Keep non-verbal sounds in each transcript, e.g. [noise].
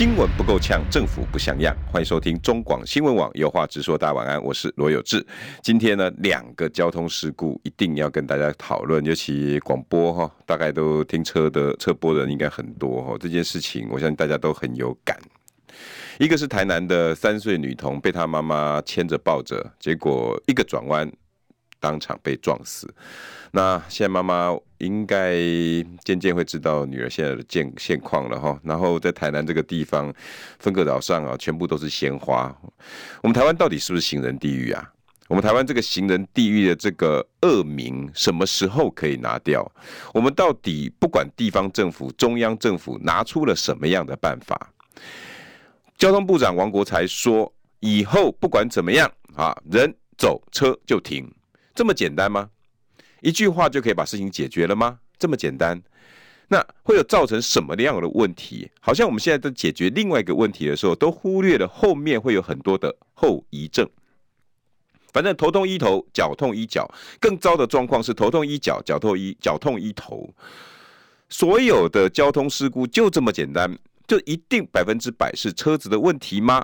新闻不够呛，政府不像样。欢迎收听中广新闻网，有话直说。大家晚安，我是罗有志。今天呢，两个交通事故一定要跟大家讨论，尤其广播哈，大概都听车的车播的人应该很多哈。这件事情，我相信大家都很有感。一个是台南的三岁女童被她妈妈牵着抱着，结果一个转弯，当场被撞死。那现在妈妈应该渐渐会知道女儿现在的现现况了哈。然后在台南这个地方，分隔岛上啊，全部都是鲜花。我们台湾到底是不是行人地狱啊？我们台湾这个行人地狱的这个恶名，什么时候可以拿掉？我们到底不管地方政府、中央政府拿出了什么样的办法？交通部长王国材说：“以后不管怎么样啊，人走车就停，这么简单吗？”一句话就可以把事情解决了吗？这么简单？那会有造成什么样的问题？好像我们现在在解决另外一个问题的时候，都忽略了后面会有很多的后遗症。反正头痛医头，脚痛医脚，更糟的状况是头痛医脚，脚痛医脚痛医头。所有的交通事故就这么简单，就一定百分之百是车子的问题吗？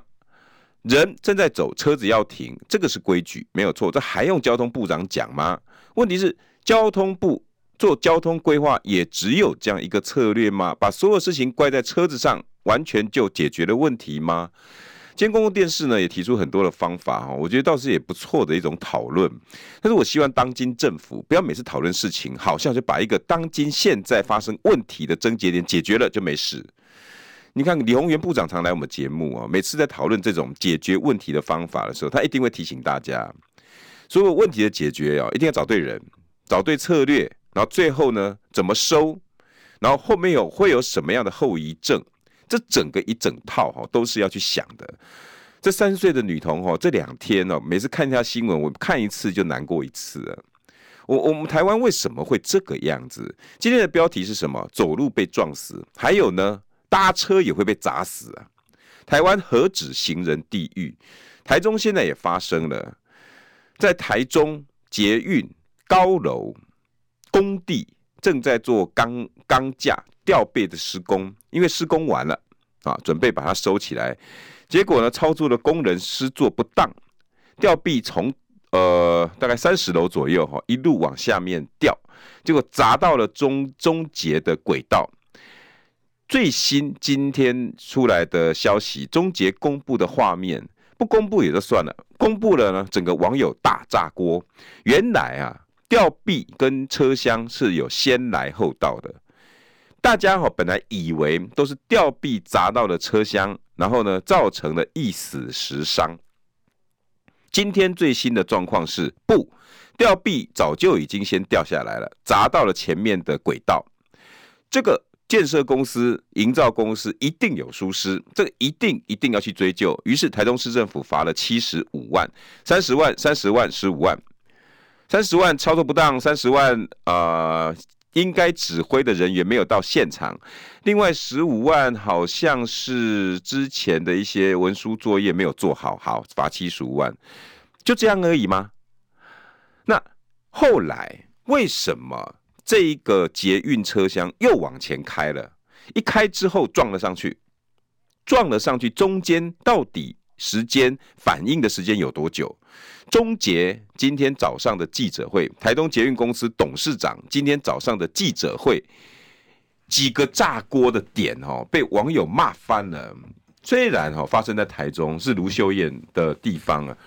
人正在走，车子要停，这个是规矩，没有错。这还用交通部长讲吗？问题是，交通部做交通规划也只有这样一个策略吗？把所有事情怪在车子上，完全就解决了问题吗？今天公共电视呢也提出很多的方法哈，我觉得倒是也不错的一种讨论。但是我希望当今政府不要每次讨论事情，好像就把一个当今现在发生问题的症结点解决了就没事。你看李鸿源部长常来我们节目啊，每次在讨论这种解决问题的方法的时候，他一定会提醒大家，所有问题的解决啊，一定要找对人，找对策略，然后最后呢怎么收，然后后面有会有什么样的后遗症，这整个一整套哈都是要去想的。这三岁的女童哈，这两天呢，每次看一下新闻，我看一次就难过一次。我我们台湾为什么会这个样子？今天的标题是什么？走路被撞死，还有呢？搭车也会被砸死啊！台湾何止行人地狱？台中现在也发生了，在台中捷运高楼工地正在做钢钢架吊臂的施工，因为施工完了啊，准备把它收起来，结果呢，操作的工人施作不当，吊臂从呃大概三十楼左右哈，一路往下面掉，[laughs] 结果砸到了中中捷的轨道。最新今天出来的消息，终结公布的画面，不公布也就算了，公布了呢，整个网友大炸锅。原来啊，吊臂跟车厢是有先来后到的，大家哈本来以为都是吊臂砸到了车厢，然后呢造成了一死十伤。今天最新的状况是，不，吊臂早就已经先掉下来了，砸到了前面的轨道，这个。建设公司、营造公司一定有疏失，这个一定一定要去追究。于是台中市政府罚了七十五万、三十万、三十万、十五万、三十万操作不当，三十万、呃，应该指挥的人员没有到现场。另外十五万好像是之前的一些文书作业没有做好，好罚七十五万，就这样而已吗？那后来为什么？这一个捷运车厢又往前开了，一开之后撞了上去，撞了上去，中间到底时间反应的时间有多久？中捷今天早上的记者会，台东捷运公司董事长今天早上的记者会，几个炸锅的点哦，被网友骂翻了。虽然哈发生在台中是卢秀燕的地方啊，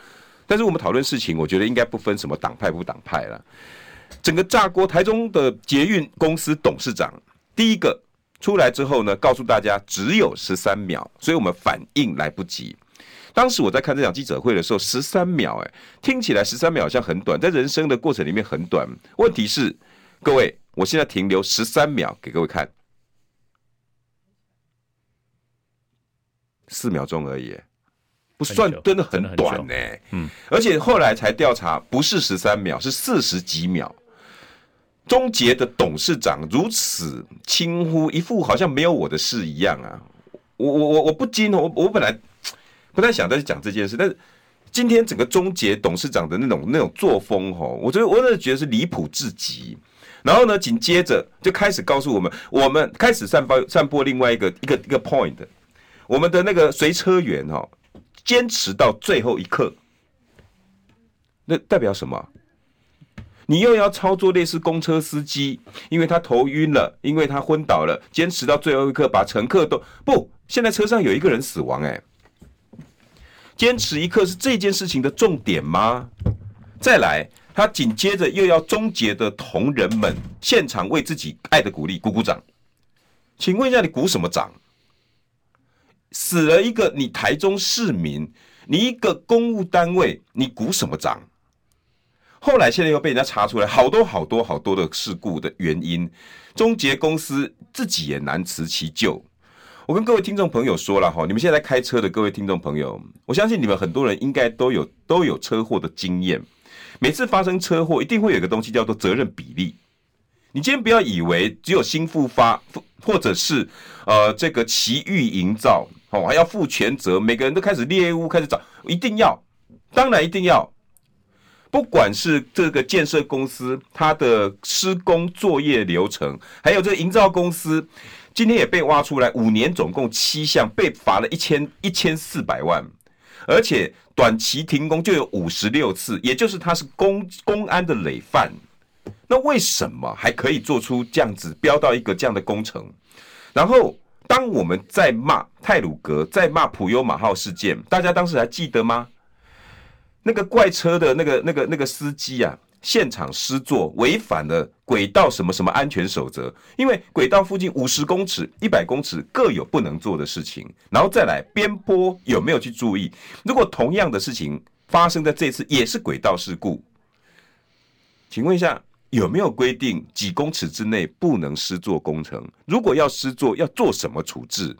但是我们讨论事情，我觉得应该不分什么党派不党派了。整个炸锅，台中的捷运公司董事长第一个出来之后呢，告诉大家只有十三秒，所以我们反应来不及。当时我在看这场记者会的时候，十三秒，哎，听起来十三秒好像很短，在人生的过程里面很短。问题是，各位，我现在停留十三秒给各位看，四秒钟而已，不算真的很短呢、欸。嗯，而且后来才调查，不是十三秒，是四十几秒。中捷的董事长如此轻忽，一副好像没有我的事一样啊！我我我我不禁我我本来不太想再去讲这件事，但是今天整个中捷董事长的那种那种作风哈，我觉得我真的觉得是离谱至极。然后呢，紧接着就开始告诉我们，我们开始散播散播另外一个一个一个 point，我们的那个随车员哈，坚持到最后一刻，那代表什么？你又要操作类似公车司机，因为他头晕了，因为他昏倒了，坚持到最后一刻，把乘客都不。现在车上有一个人死亡，哎，坚持一刻是这件事情的重点吗？再来，他紧接着又要终结的同仁们现场为自己爱的鼓励鼓鼓掌，请问一下，你鼓什么掌？死了一个你台中市民，你一个公务单位，你鼓什么掌？后来现在又被人家查出来好多好多好多的事故的原因，中捷公司自己也难辞其咎。我跟各位听众朋友说了哈，你们现在开车的各位听众朋友，我相信你们很多人应该都有都有车祸的经验。每次发生车祸，一定会有一个东西叫做责任比例。你今天不要以为只有新复发，或者是呃这个奇遇营造哦，还要负全责，每个人都开始猎物，开始找，一定要，当然一定要。不管是这个建设公司，它的施工作业流程，还有这营造公司，今天也被挖出来，五年总共七项，被罚了一千一千四百万，而且短期停工就有五十六次，也就是他是公公安的累犯。那为什么还可以做出这样子标到一个这样的工程？然后当我们在骂泰鲁格，在骂普悠马号事件，大家当时还记得吗？那个怪车的那个、那个、那个司机啊，现场施作违反了轨道什么什么安全守则，因为轨道附近五十公尺、一百公尺各有不能做的事情，然后再来边坡有没有去注意？如果同样的事情发生在这次也是轨道事故，请问一下。有没有规定几公尺之内不能施作工程？如果要施作，要做什么处置？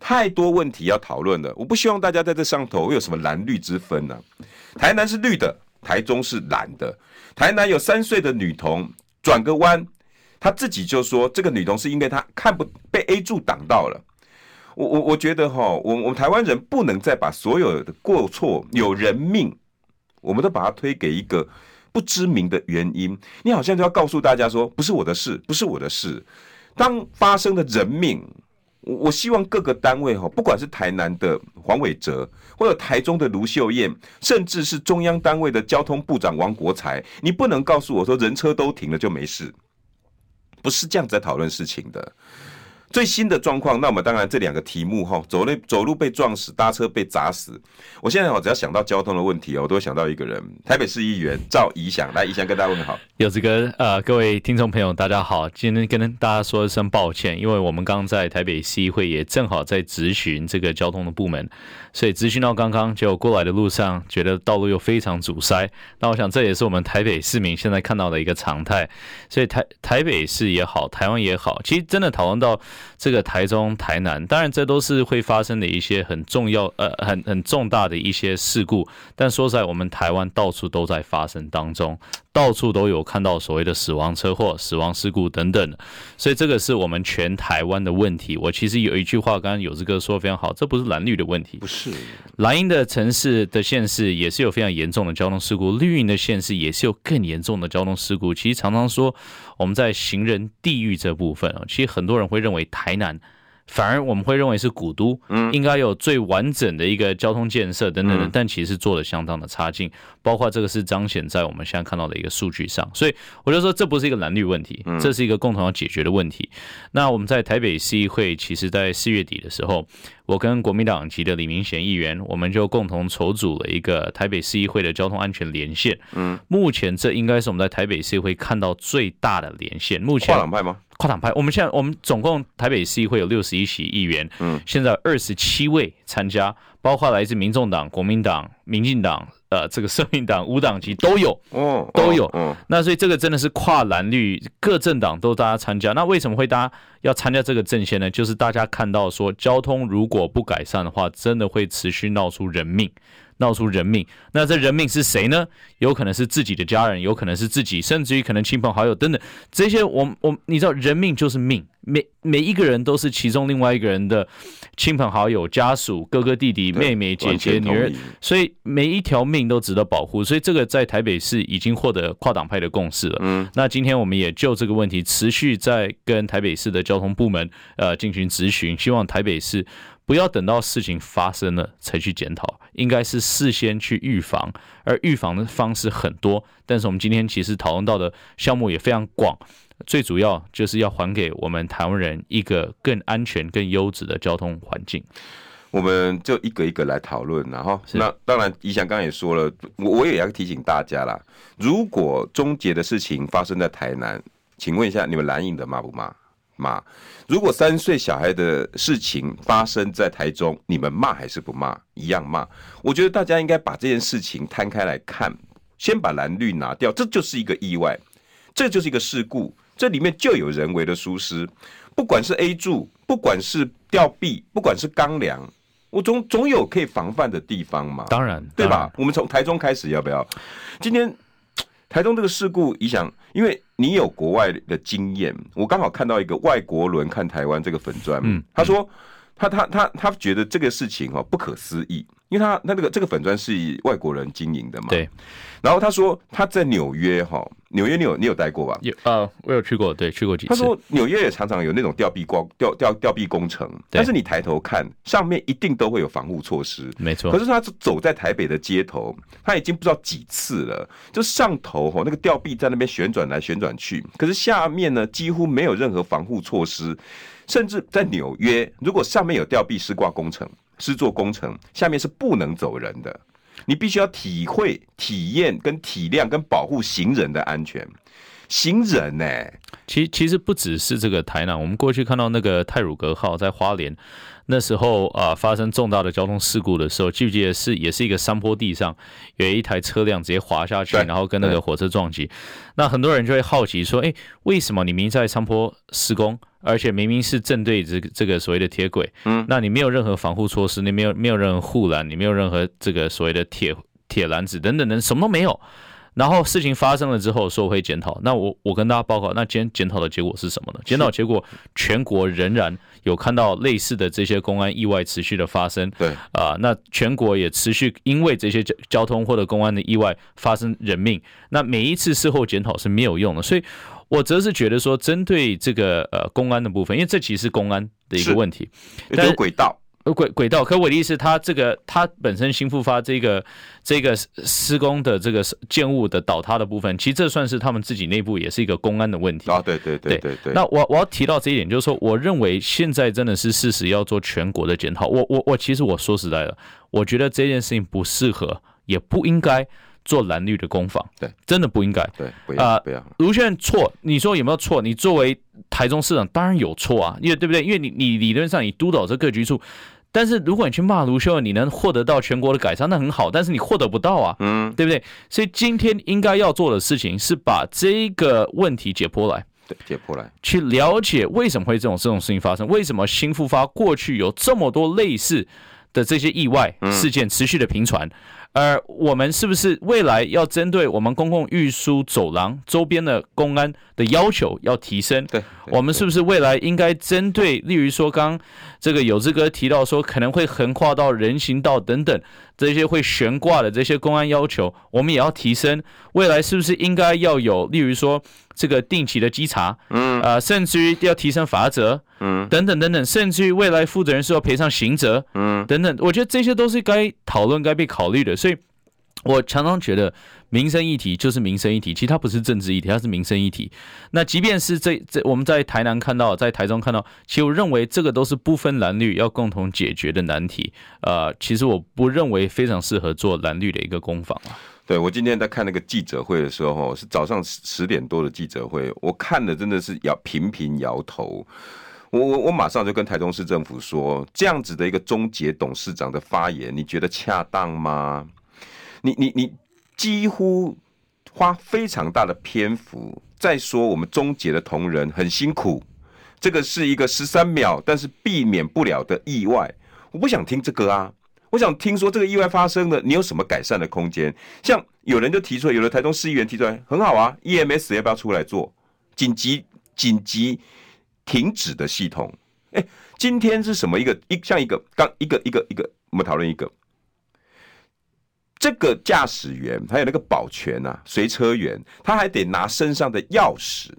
太多问题要讨论了。我不希望大家在这上头有什么蓝绿之分呢、台南是绿的，台中是蓝的。台南有三岁的女童转个弯，她自己就说这个女童是因为她看不被 A 柱挡到了。我我我觉得哈，我我们台湾人不能再把所有的过错有人命，我们都把它推给一个。不知名的原因，你好像就要告诉大家说，不是我的事，不是我的事。当发生的人命，我希望各个单位哈，不管是台南的黄伟哲，或者台中的卢秀燕，甚至是中央单位的交通部长王国才，你不能告诉我说人车都停了就没事，不是这样子在讨论事情的。最新的状况，那我们当然这两个题目哈，走路走路被撞死，搭车被砸死。我现在我只要想到交通的问题哦，我都会想到一个人，台北市议员赵怡翔，来，怡翔跟大家问好。柚子哥，呃，各位听众朋友，大家好，今天跟大家说一声抱歉，因为我们刚在台北市议会也正好在咨询这个交通的部门，所以质询到刚刚就过来的路上，觉得道路又非常阻塞。那我想这也是我们台北市民现在看到的一个常态，所以台台北市也好，台湾也好，其实真的讨论到。这个台中、台南，当然这都是会发生的一些很重要、呃，很很重大的一些事故。但说实在，我们台湾到处都在发生当中，到处都有看到所谓的死亡车祸、死亡事故等等。所以这个是我们全台湾的问题。我其实有一句话，刚刚有这个说非常好，这不是蓝绿的问题，不是蓝营的城市的县市也是有非常严重的交通事故，绿营的县市也是有更严重的交通事故。其实常常说。我们在行人地狱这部分啊，其实很多人会认为台南，反而我们会认为是古都，嗯，应该有最完整的一个交通建设等等的，但其实做的相当的差劲，包括这个是彰显在我们现在看到的一个数据上，所以我就说这不是一个蓝绿问题，这是一个共同要解决的问题。那我们在台北市议会，其实在四月底的时候。我跟国民党籍的李明贤议员，我们就共同筹组了一个台北市议会的交通安全连线。嗯，目前这应该是我们在台北市议会看到最大的连线。目前跨党派吗？跨党派。我们现在我们总共台北市议会有六十一席议员，嗯，现在二十七位参加，包括来自民众党、国民党、民进党。呃，这个社民党、五党籍都有，哦，都有，嗯，那所以这个真的是跨蓝绿各政党都大家参加。那为什么会大家要参加这个阵线呢？就是大家看到说，交通如果不改善的话，真的会持续闹出人命。闹出人命，那这人命是谁呢？有可能是自己的家人，有可能是自己，甚至于可能亲朋好友等等。这些我我你知道，人命就是命，每每一个人都是其中另外一个人的亲朋好友、家属、哥哥弟弟、妹妹姐姐、女儿，所以每一条命都值得保护。所以这个在台北市已经获得跨党派的共识了。嗯，那今天我们也就这个问题持续在跟台北市的交通部门呃进行咨询，希望台北市。不要等到事情发生了才去检讨，应该是事先去预防，而预防的方式很多。但是我们今天其实讨论到的项目也非常广，最主要就是要还给我们台湾人一个更安全、更优质的交通环境。我们就一个一个来讨论，然后那当然，宜祥刚刚也说了，我我也要提醒大家啦，如果终结的事情发生在台南，请问一下，你们蓝营的骂不骂？骂，如果三岁小孩的事情发生在台中，你们骂还是不骂？一样骂。我觉得大家应该把这件事情摊开来看，先把蓝绿拿掉，这就是一个意外，这就是一个事故，这里面就有人为的疏失。不管是 A 柱，不管是吊臂，不管是钢梁，我总总有可以防范的地方嘛。当然，对吧？我们从台中开始，要不要？今天。台中这个事故，你想，因为你有国外的经验，我刚好看到一个外国人看台湾这个粉砖，嗯，他说他他他他觉得这个事情哦不可思议，因为他那那个这个粉砖是以外国人经营的嘛，对。然后他说他在纽约哈，纽约你有你有待过吧？有啊，我有去过，对，去过几次。他说纽约也常常有那种吊臂光吊吊吊臂工程，但是你抬头看上面一定都会有防护措施，没错。可是他走在台北的街头，他已经不知道几次了，就上头哈那个吊臂在那边旋转来旋转去，可是下面呢几乎没有任何防护措施，甚至在纽约，如果上面有吊臂施挂工程、是做工程，下面是不能走人的。你必须要体会、体验、跟体谅、跟保护行人的安全。行人呢、其其实不只是这个台南，我们过去看到那个泰鲁格号在花莲。那时候啊，发生重大的交通事故的时候，记不记得是也是一个山坡地上，有一台车辆直接滑下去，然后跟那个火车撞击。那很多人就会好奇说，哎，为什么你明明在山坡施工，而且明明是正对这个这个所谓的铁轨，嗯，那你没有任何防护措施，你没有没有任何护栏，你没有任何这个所谓的铁铁栏子等等等，什么都没有。然后事情发生了之后，说会检讨。那我我跟大家报告，那今天检讨的结果是什么呢？检讨结果，全国仍然有看到类似的这些公安意外持续的发生。对啊，那全国也持续因为这些交交通或者公安的意外发生人命。那每一次事后检讨是没有用的，所以我则是觉得说，针对这个呃公安的部分，因为这其实是公安的一个问题，有轨道。轨轨道，可我的意思，他这个他本身新复发这个这个施工的这个建物的倒塌的部分，其实这算是他们自己内部也是一个公安的问题啊。对对对对对。那我我要提到这一点，就是说，我认为现在真的是事实要做全国的检讨。我我我其实我说实在的，我觉得这件事情不适合，也不应该做蓝绿的攻防。对，真的不应该。对，不要不要。卢秀燕错，你说有没有错？你作为台中市长，当然有错啊，因为对不对？因为你你理论上你督导这各局处。但是如果你去骂卢秀燕，你能获得到全国的改善，那很好。但是你获得不到啊，嗯，对不对？所以今天应该要做的事情是把这个问题解剖来，对，解剖来，去了解为什么会这种这种事情发生，为什么新复发过去有这么多类似的这些意外事件持续的频传。而我们是不是未来要针对我们公共运输走廊周边的公安的要求要提升？对，我们是不是未来应该针对，例如说刚这个有志哥提到说可能会横跨到人行道等等这些会悬挂的这些公安要求，我们也要提升？未来是不是应该要有，例如说这个定期的稽查，嗯，啊，甚至于要提升罚则，嗯，等等等等，甚至于未来负责人是要赔偿刑责，嗯，等等，我觉得这些都是该讨论、该被考虑的。所以，我常常觉得民生议题就是民生议题，其实它不是政治议题，它是民生议题。那即便是这这我们在台南看到，在台中看到，其实我认为这个都是不分蓝绿要共同解决的难题。呃，其实我不认为非常适合做蓝绿的一个攻防啊。对，我今天在看那个记者会的时候，是早上十十点多的记者会，我看的真的是摇频频摇头。我我我马上就跟台中市政府说，这样子的一个中捷董事长的发言，你觉得恰当吗？你你你几乎花非常大的篇幅在说我们中捷的同仁很辛苦，这个是一个十三秒，但是避免不了的意外。我不想听这个啊，我想听说这个意外发生了，你有什么改善的空间？像有人就提出，有的台中市议员提出来，很好啊，EMS 要不要出来做紧急紧急停止的系统？哎，今天是什么一个一像一个刚一个一个一个，我们讨论一个。这个驾驶员还有那个保全啊，随车员，他还得拿身上的钥匙，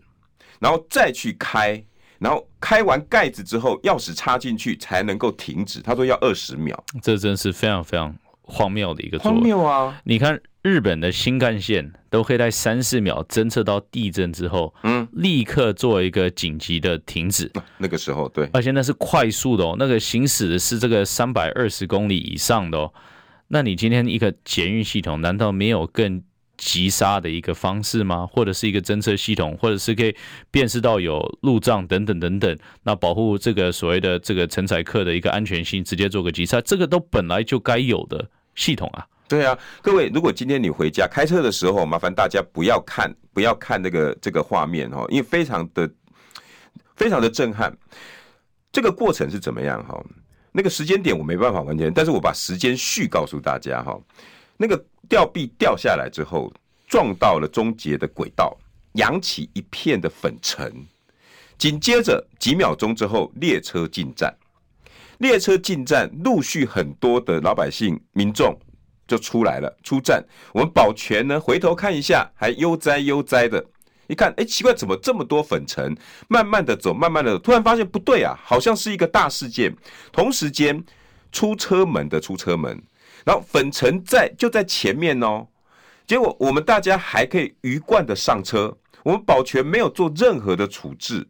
然后再去开，然后开完盖子之后，钥匙插进去才能够停止。他说要二十秒，这真是非常非常荒谬的一个做法。荒谬啊！你看日本的新干线都可以在三四秒侦测到地震之后，嗯，立刻做一个紧急的停止。那个时候对，而且那是快速的哦，那个行驶的是这个三百二十公里以上的哦。那你今天一个捷运系统，难道没有更急刹的一个方式吗？或者是一个侦测系统，或者是可以辨识到有路障等等等等，那保护这个所谓的这个乘载客的一个安全性，直接做个急刹，这个都本来就该有的系统啊。对啊，各位，如果今天你回家开车的时候，麻烦大家不要看，不要看那个这个画面哦，因为非常的非常的震撼。这个过程是怎么样哈？那个时间点我没办法完全，但是我把时间序告诉大家哈。那个吊臂掉下来之后，撞到了终结的轨道，扬起一片的粉尘。紧接着几秒钟之后，列车进站，列车进站，陆续很多的老百姓民众就出来了，出站。我们保全呢，回头看一下，还悠哉悠哉的。一看，哎，奇怪，怎么这么多粉尘？慢慢的走，慢慢的走，突然发现不对啊，好像是一个大事件。同时间，出车门的出车门，然后粉尘在就在前面哦。结果我们大家还可以鱼贯的上车，我们保全没有做任何的处置，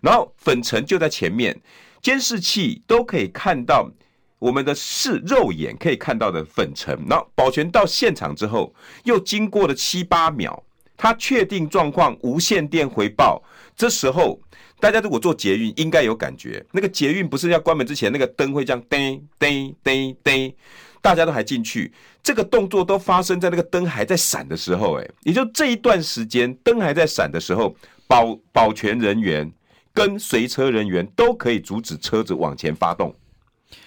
然后粉尘就在前面，监视器都可以看到我们的视肉眼可以看到的粉尘。然后保全到现场之后，又经过了七八秒。他确定状况，无线电回报。这时候，大家如果坐捷运，应该有感觉。那个捷运不是要关门之前，那个灯会这样叮叮叮叮，大家都还进去。这个动作都发生在那个灯还在闪的时候，哎，也就这一段时间，灯还在闪的时候，保保全人员跟随车人员都可以阻止车子往前发动。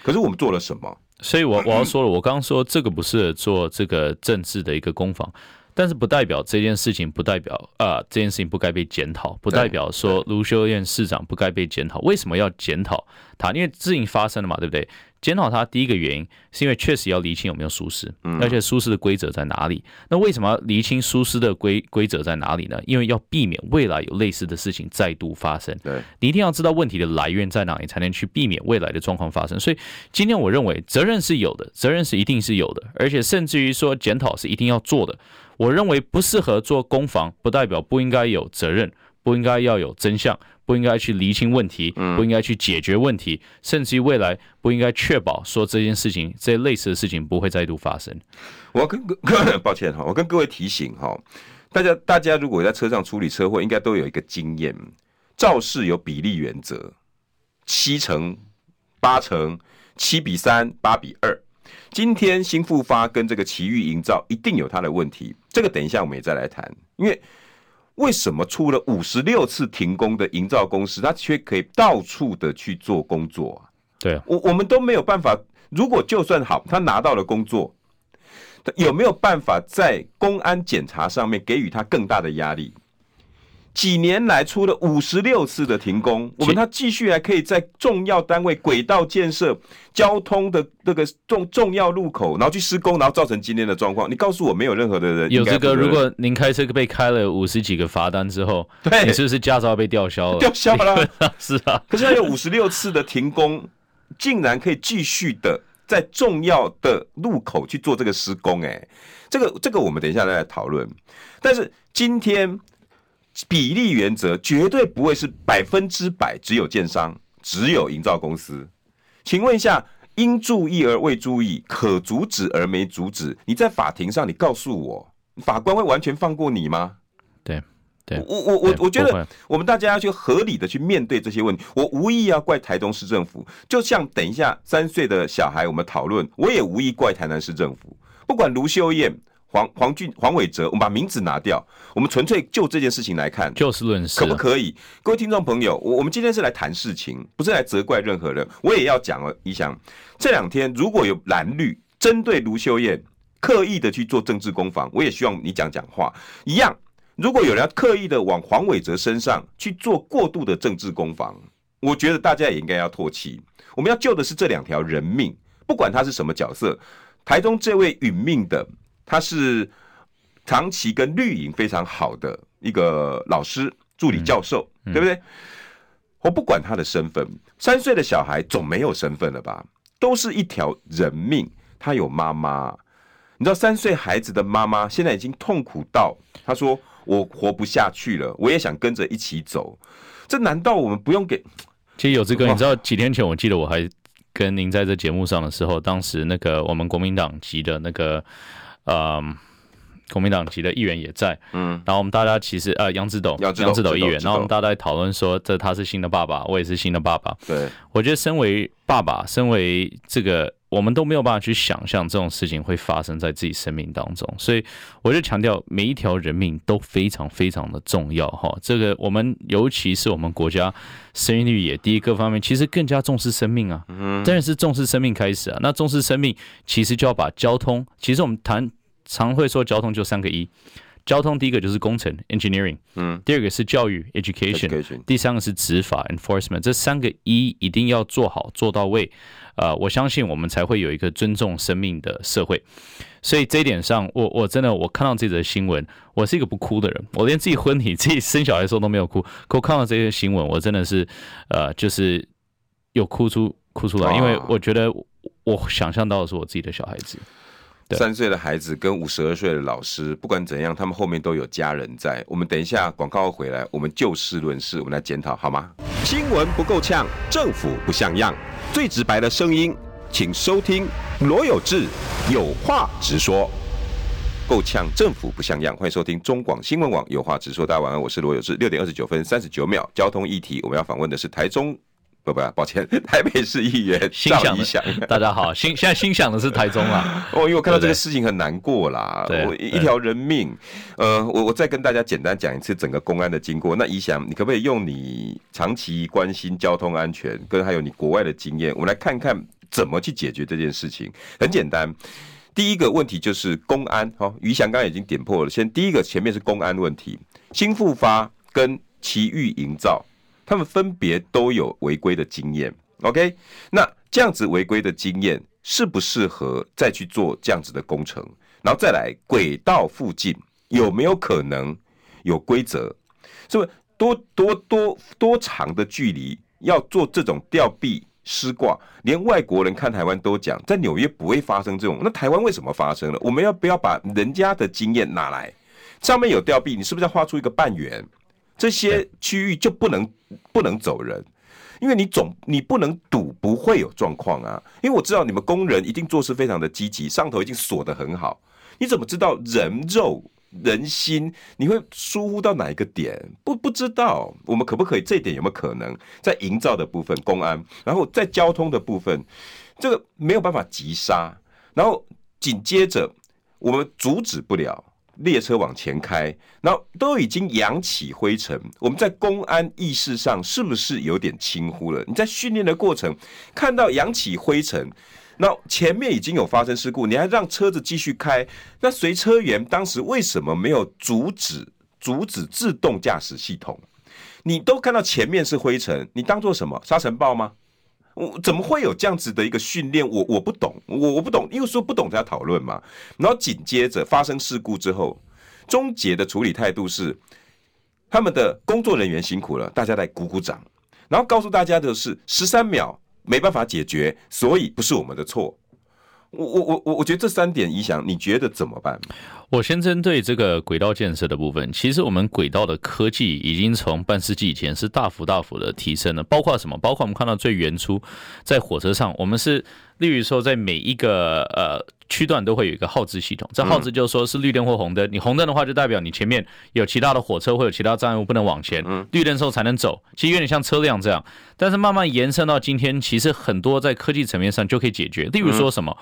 可是我们做了什么？所以我我要说了，我刚刚说这个不是做这个政治的一个攻防。但是不代表这件事情不代表啊、呃，这件事情不该被检讨，不代表说卢修燕市长不该被检讨。为什么要检讨他？因为事情发生了嘛，对不对？检讨他第一个原因是因为确实要厘清有没有疏失，而且疏失的规则在哪里？那为什么要厘清疏失的规规则在哪里呢？因为要避免未来有类似的事情再度发生。对，你一定要知道问题的来源在哪里，才能去避免未来的状况发生。所以今天我认为责任是有的，责任是一定是有的，而且甚至于说检讨是一定要做的。我认为不适合做攻防，不代表不应该有责任，不应该要有真相，不应该去厘清问题，不应该去解决问题，甚至于未来不应该确保说这件事情、这些类似的事情不会再度发生。我要跟各 [coughs] 抱歉哈，我跟各位提醒哈，大家大家如果在车上处理车祸，应该都有一个经验，肇事有比例原则，七成、八成、七比三、八比二。今天新复发跟这个奇遇营造一定有它的问题，这个等一下我们也再来谈。因为为什么出了五十六次停工的营造公司，它却可以到处的去做工作？对，我我们都没有办法。如果就算好，他拿到了工作，有没有办法在公安检查上面给予他更大的压力？几年来出了五十六次的停工，我们他继续还可以在重要单位、轨道建设、交通的那个重重要路口，然后去施工，然后造成今天的状况。你告诉我，没有任何的人有这个？如果您开车被开了五十几个罚单之后，对，你是不是驾照被吊销了？吊销了，[laughs] 是啊。可是还有五十六次的停工，竟然可以继续的在重要的路口去做这个施工，哎，这个这个我们等一下再来讨论。但是今天。比例原则绝对不会是百分之百只有建商，只有营造公司。请问一下，应注意而未注意，可阻止而没阻止，你在法庭上你告诉我，法官会完全放过你吗？对，对，我我我我觉得我们大家要去合理的去面对这些问题。我无意要怪台中市政府，就像等一下三岁的小孩我们讨论，我也无意怪台南市政府。不管卢秀燕、黄黄俊、黄伟哲，我们把名字拿掉，我们纯粹就这件事情来看，就事论事，可不可以？各位听众朋友，我我们今天是来谈事情，不是来责怪任何人。我也要讲了，你想这两天如果有蓝绿针对卢秀燕刻意的去做政治攻防，我也希望你讲讲话。一样，如果有人要刻意的往黄伟哲身上去做过度的政治攻防，我觉得大家也应该要唾弃。我们要救的是这两条人命，不管他是什么角色。台中这位殒命的，他是长期跟绿营非常好的一个老师、助理教授，对不对？我不管他的身份，三岁的小孩总没有身份了吧？都是一条人命，他有妈妈。你知道三岁孩子的妈妈现在已经痛苦到，他说我活不下去了，我也想跟着一起走。这难道我们不用给？其实有这个，你知道几天前我记得我还。跟您在这节目上的时候，当时那个我们国民党籍的那个，呃，国民党籍的议员也在，嗯，然后我们大家其实呃杨志斗，杨志斗议员，然后我们大家在讨论说，这他是新的爸爸，我也是新的爸爸，对，我觉得身为爸爸，身为这个。我们都没有办法去想象这种事情会发生在自己生命当中，所以我就强调每一条人命都非常非常的重要哈。这个我们尤其是我们国家生育率也低，各方面其实更加重视生命啊。嗯，当然是重视生命开始啊。那重视生命，其实就要把交通。其实我们谈常会说交通就三个一。交通第一个就是工程 （engineering），嗯，第二个是教育 （education），第三个是执法 （enforcement）。这三个一一定要做好做到位，呃，我相信我们才会有一个尊重生命的社会。所以这一点上，我我真的我看到这则新闻，我是一个不哭的人，我连自己婚礼、自己生小孩的时候都没有哭，可我看到这些新闻，我真的是呃，就是有哭出哭出来，因为我觉得我想象到的是我自己的小孩子。三岁的孩子跟五十二岁的老师，不管怎样，他们后面都有家人在。我们等一下广告回来，我们就事论事，我们来检讨好吗？新闻不够呛，政府不像样，最直白的声音，请收听罗有志有话直说。够呛，政府不像样，欢迎收听中广新闻网有话直说。大家晚安，我是罗有志。六点二十九分三十九秒，交通议题，我们要访问的是台中。不不，抱歉，台北市议员 [laughs] 赵宜翔，大家好，心现在心想的是台中啊。[laughs] 哦，因为我看到这个事情很难过啦，对，对，一条人命。呃，我我再跟大家简单讲一次整个公安的经过。那怡翔，你可不可以用你长期关心交通安全，跟还有你国外的经验，我们来看看怎么去解决这件事情？很简单，第一个问题就是公安。哦于翔刚刚已经点破了，先第一个前面是公安问题，新复发跟奇遇营造。他们分别都有违规的经验，OK？那这样子违规的经验适不适合再去做这样子的工程？然后再来轨道附近有没有可能有规则？是不多多多多长的距离要做这种吊臂施挂？连外国人看台湾都讲，在纽约不会发生这种，那台湾为什么发生了？我们要不要把人家的经验拿来？上面有吊臂，你是不是要画出一个半圆？这些区域就不能不能走人，因为你总你不能赌不会有状况啊。因为我知道你们工人一定做事非常的积极，上头已经锁得很好。你怎么知道人肉人心？你会疏忽到哪一个点？不不知道。我们可不可以这一点有没有可能在营造的部分公安，然后在交通的部分，这个没有办法急刹，然后紧接着我们阻止不了。列车往前开，然后都已经扬起灰尘。我们在公安意识上是不是有点轻忽了？你在训练的过程看到扬起灰尘，那前面已经有发生事故，你还让车子继续开？那随车员当时为什么没有阻止？阻止自动驾驶系统？你都看到前面是灰尘，你当做什么？沙尘暴吗？我怎么会有这样子的一个训练？我我不懂，我我不懂，因为说不懂才要讨论嘛。然后紧接着发生事故之后，终结的处理态度是他们的工作人员辛苦了，大家来鼓鼓掌，然后告诉大家的是十三秒没办法解决，所以不是我们的错。我我我我我觉得这三点影响，你觉得怎么办？我先针对这个轨道建设的部分，其实我们轨道的科技已经从半世纪以前是大幅大幅的提升了，包括什么？包括我们看到最原初在火车上，我们是例如说在每一个呃区段都会有一个号志系统，这号志就是说是绿灯或红灯，你红灯的话就代表你前面有其他的火车或有其他障碍物不能往前，绿灯时候才能走，其实有点像车辆这样。但是慢慢延伸到今天，其实很多在科技层面上就可以解决，例如说什么？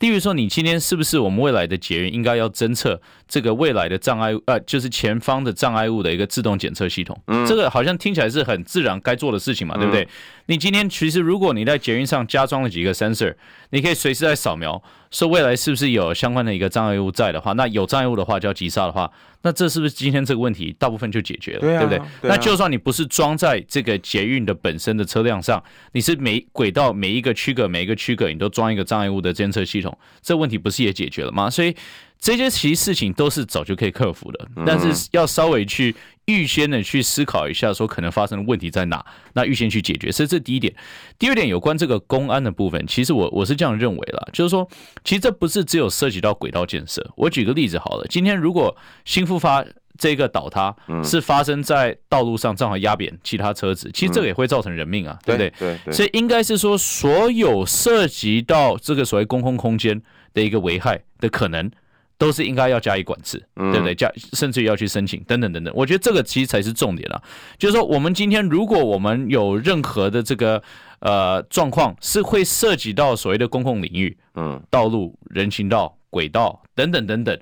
例如说，你今天是不是我们未来的捷运应该要侦测这个未来的障碍物，呃，就是前方的障碍物的一个自动检测系统？嗯，这个好像听起来是很自然该做的事情嘛，对不对？你今天其实如果你在捷运上加装了几个 sensor，你可以随时在扫描，说未来是不是有相关的一个障碍物在的话，那有障碍物的话就要急刹的话。那这是不是今天这个问题大部分就解决了，对，不对？对啊、那就算你不是装在这个捷运的本身的车辆上，你是每轨道每一个区隔每一个区隔你都装一个障碍物的监测系统，这问题不是也解决了吗？所以这些其实事情都是早就可以克服的，但是要稍微去预先的去思考一下，说可能发生的问题在哪，那预先去解决。所以这是第一点。第二点有关这个公安的部分，其实我我是这样认为啦，就是说，其实这不是只有涉及到轨道建设。我举个例子好了，今天如果新复发这个倒塌是发生在道路上，正好压扁其他车子，其实这个也会造成人命啊，对不对？对对。所以应该是说，所有涉及到这个所谓公共空间的一个危害的可能。都是应该要加以管制，对不对？加甚至于要去申请等等等等。我觉得这个其实才是重点啊。就是说，我们今天如果我们有任何的这个呃状况，是会涉及到所谓的公共领域，嗯，道路、人行道、轨道等等等等。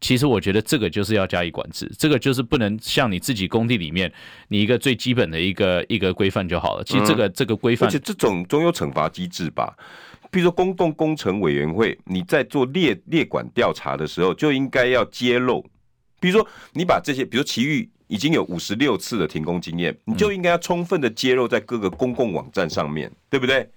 其实我觉得这个就是要加以管制，这个就是不能像你自己工地里面你一个最基本的一个一个规范就好了。其实这个这个规范，而且这种总有惩罚机制吧。比如说，公共工程委员会，你在做列列管调查的时候，就应该要揭露。比如说，你把这些，比如奇遇已经有五十六次的停工经验，你就应该要充分的揭露在各个公共网站上面，对不对？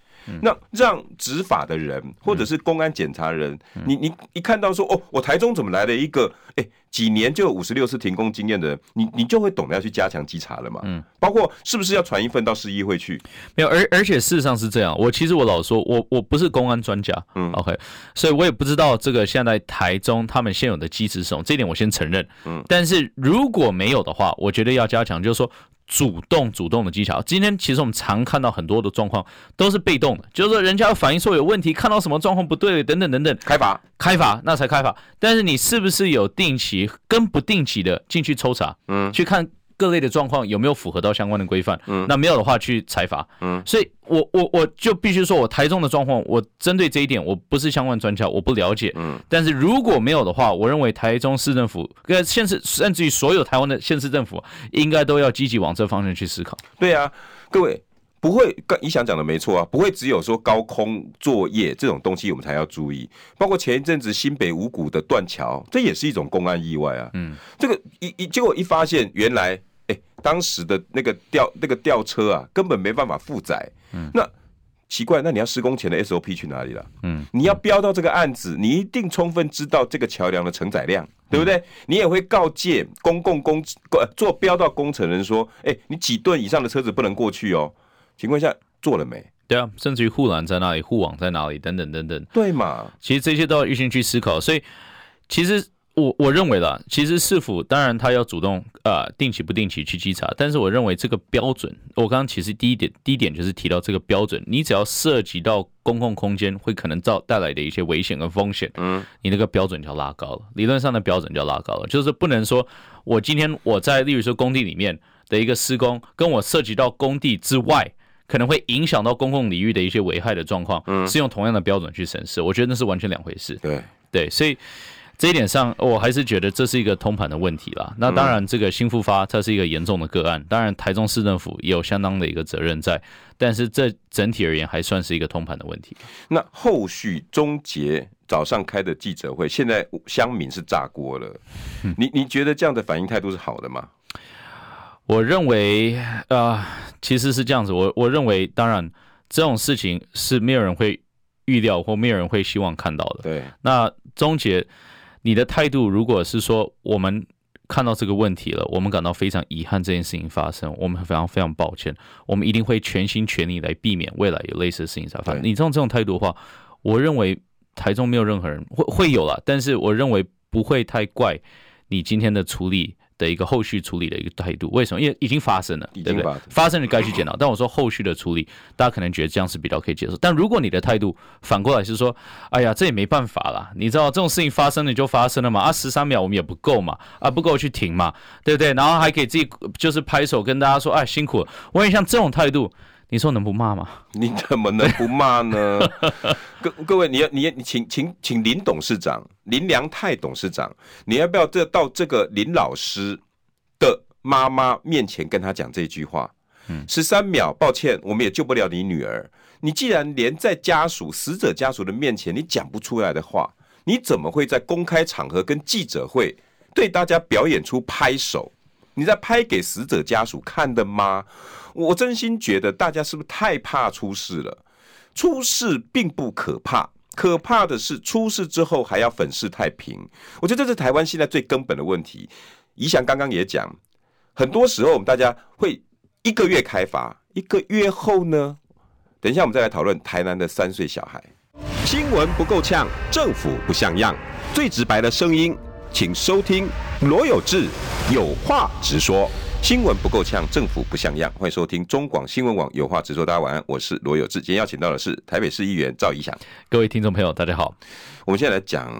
那让执法的人或者是公安检查人，你你一看到说哦，我台中怎么来了一个哎几年就有五十六次停工经验的人，你你就会懂得要去加强稽查了嘛。嗯，包括是不是要传一份到市议会去？没有，而而且事实上是这样。我其实我老说，我我不是公安专家，嗯，OK，所以我也不知道这个现在台中他们现有的机制是什么，这一点我先承认。嗯，但是如果没有的话，我觉得要加强，就是说。主动主动的技巧，今天其实我们常看到很多的状况都是被动的，就是说人家反映说有问题，看到什么状况不对等等等等，开罚。开罚那才开罚，但是你是不是有定期跟不定期的进去抽查，嗯，去看。各类的状况有没有符合到相关的规范？嗯，那没有的话去裁罚。嗯，所以我我我就必须说，我台中的状况，我针对这一点，我不是相关专家，我不了解。嗯，但是如果没有的话，我认为台中市政府跟县市，甚至于所有台湾的县市政府，应该都要积极往这方向去思考。对啊，各位。不会，你想讲的没错啊，不会只有说高空作业这种东西我们才要注意，包括前一阵子新北五股的断桥，这也是一种公安意外啊。嗯，这个一一结果一发现，原来哎，当时的那个吊那个吊车啊，根本没办法负载。嗯，那奇怪，那你要施工前的 SOP 去哪里了？嗯，你要标到这个案子，你一定充分知道这个桥梁的承载量，对不对？你也会告诫公共工做标到工程人说，哎，你几吨以上的车子不能过去哦。情况下做了没？对啊，甚至于护栏在哪里，护网在哪里，等等等等。对嘛？其实这些都要预先去思考。所以，其实我我认为啦，其实市府当然他要主动呃定期不定期去稽查，但是我认为这个标准，我刚刚其实第一点第一点就是提到这个标准，你只要涉及到公共空间会可能造带来的一些危险跟风险，嗯，你那个标准就要拉高了，理论上的标准就要拉高了，就是不能说我今天我在例如说工地里面的一个施工，跟我涉及到工地之外。可能会影响到公共领域的一些危害的状况，嗯，是用同样的标准去审视，我觉得那是完全两回事。对对，所以这一点上，我还是觉得这是一个通盘的问题啦。那当然，这个新复发它是一个严重的个案，当然台中市政府也有相当的一个责任在，但是这整体而言还算是一个通盘的问题。那后续终结早上开的记者会，现在乡民是炸锅了，嗯、你你觉得这样的反应态度是好的吗？我认为啊、呃，其实是这样子。我我认为，当然这种事情是没有人会预料或没有人会希望看到的。对。那终结你的态度，如果是说我们看到这个问题了，我们感到非常遗憾这件事情发生，我们非常非常抱歉，我们一定会全心全力来避免未来有类似的事情才发生。你这种这种态度的话，我认为台中没有任何人会会有了，但是我认为。不会太怪你今天的处理。的一个后续处理的一个态度，为什么？因为已经发生了，对不对？发生了该去检讨。但我说后续的处理，大家可能觉得这样是比较可以接受。但如果你的态度反过来是说，哎呀，这也没办法啦，你知道这种事情发生了就发生了嘛，啊，十三秒我们也不够嘛，啊，不够去停嘛，对不对？然后还给自己就是拍手跟大家说，哎，辛苦了。我也像这种态度。你说能不骂吗？你怎么能不骂呢？[laughs] 各各位，你要你你请请请林董事长林良泰董事长，你要不要这到这个林老师的妈妈面前跟他讲这句话？嗯，十三秒，抱歉，我们也救不了你女儿。你既然连在家属死者家属的面前你讲不出来的话，你怎么会在公开场合跟记者会对大家表演出拍手？你在拍给死者家属看的吗？我真心觉得大家是不是太怕出事了？出事并不可怕，可怕的是出事之后还要粉饰太平。我觉得这是台湾现在最根本的问题。宜祥刚刚也讲，很多时候我们大家会一个月开罚，一个月后呢？等一下我们再来讨论台南的三岁小孩。新闻不够呛，政府不像样，最直白的声音，请收听罗有志有话直说。新闻不够呛，政府不像样。欢迎收听中广新闻网，有话直说。大家晚安，我是罗有志。今天邀请到的是台北市议员赵宜祥。各位听众朋友，大家好。我们现在来讲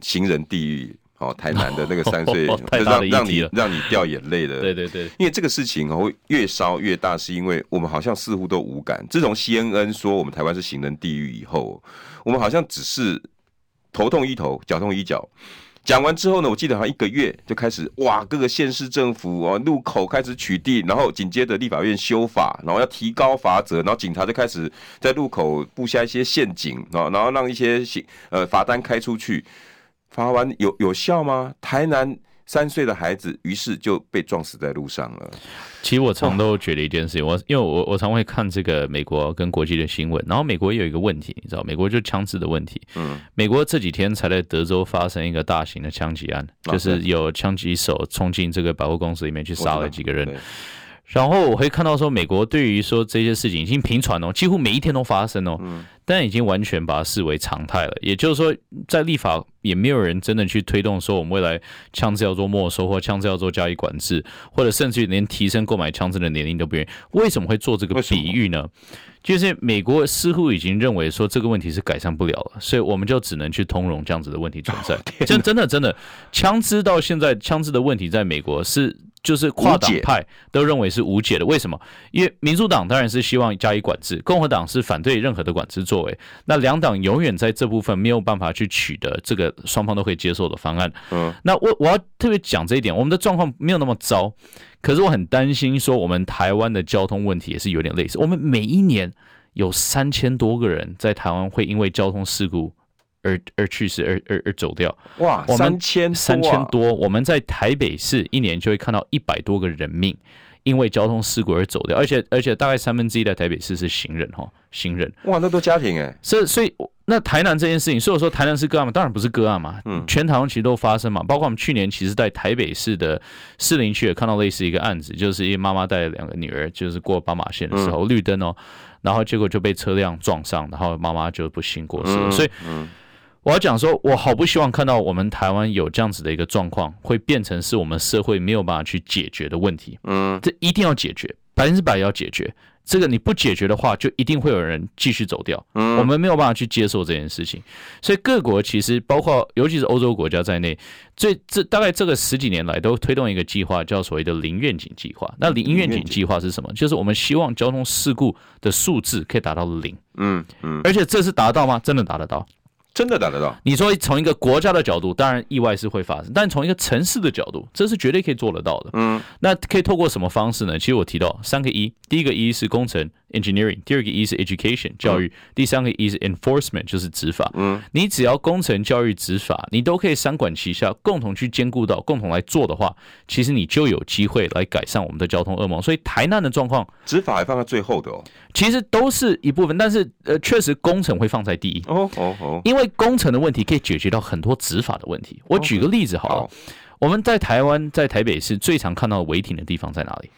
行人地狱。哦，台南的那个三 [laughs] 岁，让让你让你掉眼泪的。对对对。因为这个事情哦，会越烧越大，是因为我们好像似乎都无感。自从 CNN 说我们台湾是行人地狱以后，我们好像只是头痛医头，脚痛医脚。讲完之后呢，我记得好像一个月就开始哇，各个县市政府哦，路口开始取缔，然后紧接着立法院修法，然后要提高罚则，然后警察就开始在路口布下一些陷阱啊，然后让一些行呃罚单开出去，罚完有有效吗？台南。三岁的孩子，于是就被撞死在路上了。其实我常都觉得一件事情，我因为我我常会看这个美国跟国际的新闻，然后美国也有一个问题，你知道，美国就枪支的问题。嗯，美国这几天才在德州发生一个大型的枪击案，就是有枪击手冲进这个百货公司里面去杀了几个人。然后我会看到说，美国对于说这些事情已经频传哦，几乎每一天都发生哦，但已经完全把它视为常态了。也就是说，在立法也没有人真的去推动说，我们未来枪支要做没收或枪支要做加以管制，或者甚至于连提升购买枪支的年龄都不愿意。为什么会做这个比喻呢？就是美国似乎已经认为说这个问题是改善不了了，所以我们就只能去通融这样子的问题存在。真真的真的，枪支到现在枪支的问题在美国是。就是跨党派都认为是无解的，为什么？因为民主党当然是希望加以管制，共和党是反对任何的管制作为。那两党永远在这部分没有办法去取得这个双方都可以接受的方案。嗯，那我我要特别讲这一点，我们的状况没有那么糟，可是我很担心说，我们台湾的交通问题也是有点类似。我们每一年有三千多个人在台湾会因为交通事故。而而去世，而而而走掉。哇，三千三千多，我们在台北市一年就会看到一百多个人命因为交通事故而走掉，而且而且大概三分之一的台北市是行人哈，行人。哇，那都家庭哎。所以所以那台南这件事情，所以我说台南是个案嘛？当然不是个案嘛。嗯，全台湾其实都发生嘛，包括我们去年其实，在台北市的士林区也看到类似一个案子，就是一妈妈带两个女儿，就是过斑马线的时候绿灯哦，然后结果就被车辆撞上，然后妈妈就不幸过世了。所以，嗯。我要讲说，我好不希望看到我们台湾有这样子的一个状况，会变成是我们社会没有办法去解决的问题。嗯，这一定要解决，百分之百要解决。这个你不解决的话，就一定会有人继续走掉。嗯，我们没有办法去接受这件事情。所以各国其实包括，尤其是欧洲国家在内，最这大概这个十几年来都推动一个计划，叫所谓的零愿景计划。那零愿景计划是什么？就是我们希望交通事故的数字可以达到零。嗯嗯，而且这是达到吗？真的达得到。真的达得到？你说从一个国家的角度，当然意外是会发生，但从一个城市的角度，这是绝对可以做得到的。嗯，那可以透过什么方式呢？其实我提到三个一，第一个一是工程 （engineering），第二个一是 education（ 教育），第三个一是 enforcement（ 就是执法）。嗯，你只要工程、教育、执法，你都可以三管齐下，共同去兼顾到，共同来做的话，其实你就有机会来改善我们的交通噩梦。所以台南的状况，执法还放在最后的哦。其实都是一部分，但是呃，确实工程会放在第一。哦哦哦，因为工程的问题可以解决到很多执法的问题。我举个例子好了，我们在台湾，在台北市最常看到违停的地方在哪里？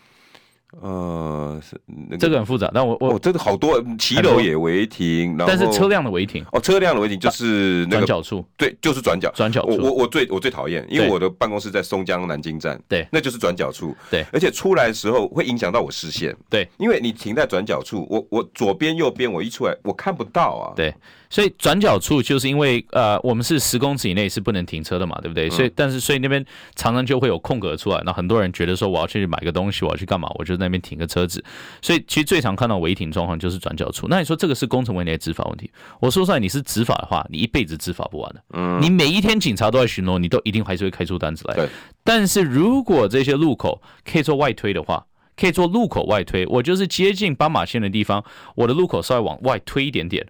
呃，是那个、这个很复杂。但我我、哦、这个好多骑楼也违停，但是车辆的违停哦，车辆的违停就是那个转角处，对，就是转角转角处。我我我最我最讨厌，因为我的办公室在松江南京站，对，那就是转角处，对，而且出来的时候会影响到我视线，对，因为你停在转角处，我我左边右边我一出来我看不到啊，对。所以转角处就是因为呃，我们是十公尺以内是不能停车的嘛，对不对？所以但是所以那边常常就会有空格出来，那很多人觉得说我要去买个东西，我要去干嘛，我就在那边停个车子。所以其实最常看到违停状况就是转角处。那你说这个是工程问题还是执法问题？我说出来，你是执法的话，你一辈子执法不完的。嗯，你每一天警察都在巡逻，你都一定还是会开出单子来。对。但是如果这些路口可以做外推的话，可以做路口外推，我就是接近斑马线的地方，我的路口稍微往外推一点点。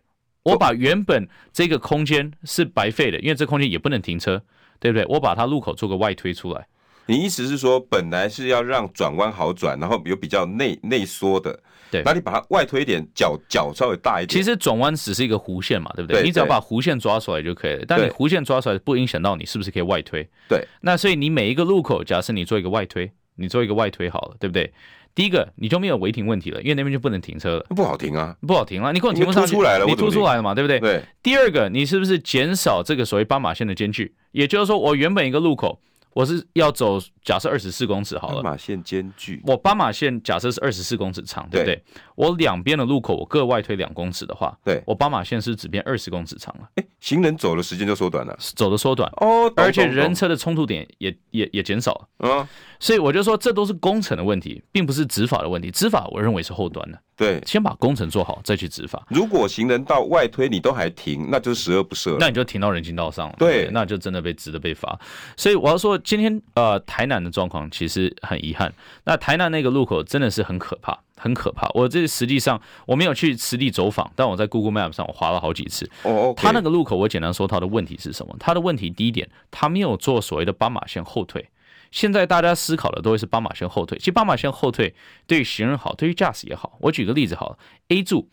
我把原本这个空间是白费的，因为这空间也不能停车，对不对？我把它路口做个外推出来。你意思是说，本来是要让转弯好转，然后有比较内内缩的，对，那你把它外推一点，角角稍微大一点。其实转弯只是一个弧线嘛，对不对？对，你只要把弧线抓出来就可以了。但你弧线抓出来不影响到你是不是可以外推？对。那所以你每一个路口，假设你做一个外推，你做一个外推好了，对不对？第一个，你就没有违停问题了，因为那边就不能停车了，不好停啊，不好停啊，你根本停不上去，出来了，你突出来了嘛，对不对？对。第二个，你是不是减少这个所谓斑马线的间距？也就是说，我原本一个路口。我是要走，假设二十四公尺好了。斑马线间距，我斑马线假设是二十四公尺长，对不对？我两边的路口我各外推两公尺的话，对，我斑马线是只变二十公尺长了。哎，行人走的时间就缩短了，走的缩短哦，而且人车的冲突点也也也减少了。嗯，所以我就说这都是工程的问题，并不是执法的问题。执法我认为是后端的。对，先把工程做好，再去执法。如果行人到外推你都还停，那就是十恶不赦。那你就停到人行道上了。对，对，那就真的被值得被罚。所以我要说，今天呃，台南的状况其实很遗憾。那台南那个路口真的是很可怕，很可怕。我这实际上我没有去实地走访，但我在 Google Map 上我滑了好几次。哦，他那个路口，我简单说，他的问题是什么？他的问题第一点，他没有做所谓的斑马线后退。现在大家思考的都会是斑马线后退，其实斑马线后退对于行人好，对于驾驶也好。我举个例子好了，A 柱。A